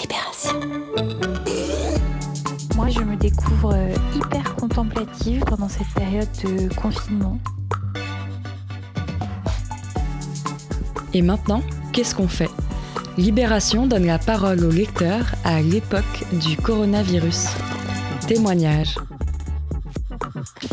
Libération. Moi, je me découvre euh, hyper contemplative pendant cette période de confinement. Et maintenant, qu'est-ce qu'on fait? Libération donne la parole au lecteur à l'époque du coronavirus. Témoignage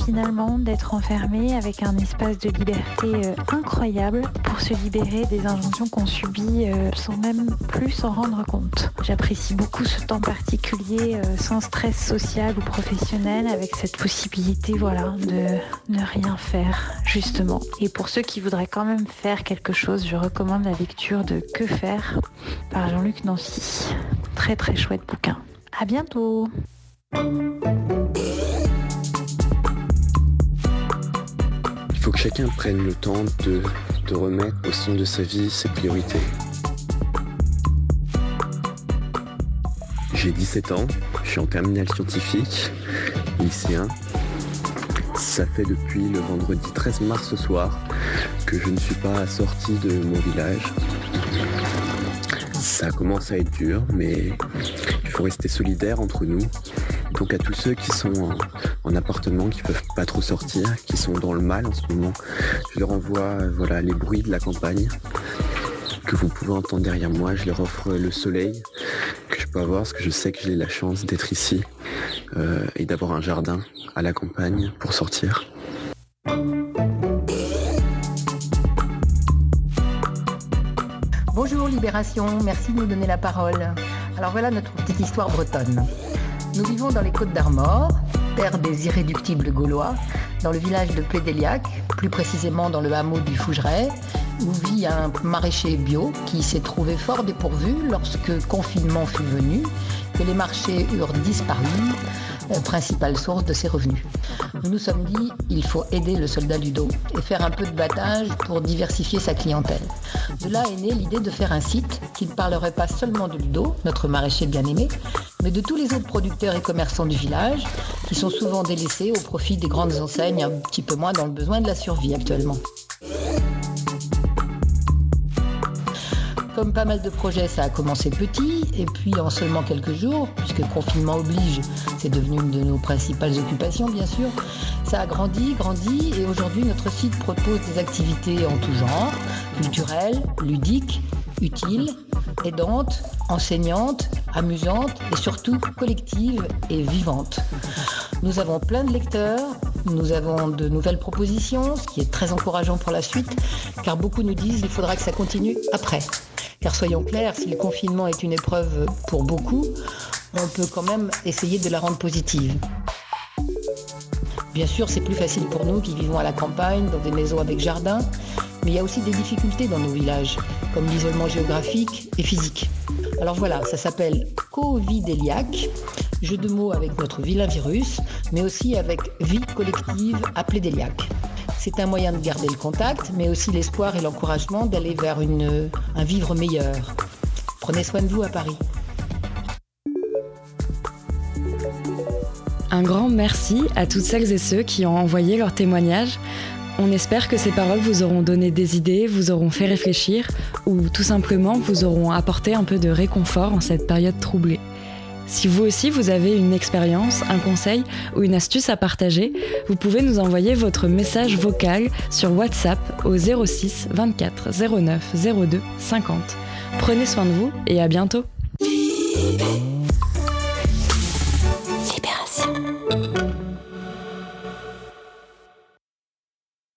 finalement d'être enfermé avec un espace de liberté euh, incroyable pour se libérer des injonctions qu'on subit euh, sans même plus s'en rendre compte. J'apprécie beaucoup ce temps particulier euh, sans stress social ou professionnel avec cette possibilité voilà de ne rien faire justement. Et pour ceux qui voudraient quand même faire quelque chose, je recommande la lecture de Que faire par Jean-Luc Nancy. Très très chouette bouquin. À bientôt. Que chacun prenne le temps de, de remettre au centre de sa vie ses priorités. J'ai 17 ans, je suis en terminale scientifique, lycéen. Ça fait depuis le vendredi 13 mars ce soir que je ne suis pas sorti de mon village. Ça commence à être dur, mais il faut rester solidaire entre nous donc à tous ceux qui sont en, appartement, qui peuvent pas trop sortir, qui sont dans le mal en ce moment, je leur envoie euh, voilà, les bruits de la campagne que vous pouvez entendre derrière moi. Je leur offre le soleil que je peux avoir parce que je sais que j'ai la chance d'être ici euh, et d'avoir un jardin à la campagne pour sortir. Bonjour Libération, merci de nous donner la parole. Alors voilà notre petite histoire bretonne. Nous vivons dans les Côtes d'Armor, terre des irréductibles gaulois, dans le village de Plédéliac, plus précisément dans le hameau du Fougeray, où vit un maraîcher bio qui s'est trouvé fort dépourvu lorsque confinement fut venu, que les marchés eurent disparu, principale source de ses revenus. Nous nous sommes dit, il faut aider le soldat du dos et faire un peu de battage pour diversifier sa clientèle. De là est née l'idée de faire un site qui ne parlerait pas seulement de Ludo, notre maraîcher bien-aimé, mais de tous les autres producteurs et commerçants du village, qui sont souvent délaissés au profit des grandes enseignes, un petit peu moins dans le besoin de la survie actuellement. Comme pas mal de projets, ça a commencé petit, et puis en seulement quelques jours, puisque confinement oblige, c'est devenu une de nos principales occupations, bien sûr, ça a grandi, grandi, et aujourd'hui notre site propose des activités en tout genre, culturelles, ludiques, utiles, aidantes, enseignantes, amusantes et surtout collectives et vivantes. Nous avons plein de lecteurs, nous avons de nouvelles propositions, ce qui est très encourageant pour la suite, car beaucoup nous disent qu'il faudra que ça continue après. Car soyons clairs, si le confinement est une épreuve pour beaucoup, on peut quand même essayer de la rendre positive. Bien sûr, c'est plus facile pour nous qui vivons à la campagne, dans des maisons avec jardin, mais il y a aussi des difficultés dans nos villages, comme l'isolement géographique et physique. Alors voilà, ça s'appelle Covidéliac, jeu de mots avec notre vilain virus, mais aussi avec vie collective appelée Déliac. C'est un moyen de garder le contact, mais aussi l'espoir et l'encouragement d'aller vers un vivre meilleur. Prenez soin de vous à Paris. Un grand merci à toutes celles et ceux qui ont envoyé leur témoignage. On espère que ces paroles vous auront donné des idées, vous auront fait réfléchir ou tout simplement vous auront apporté un peu de réconfort en cette période troublée. Si vous aussi vous avez une expérience, un conseil ou une astuce à partager, vous pouvez nous envoyer votre message vocal sur WhatsApp au 06 24 09 02 50. Prenez soin de vous et à bientôt.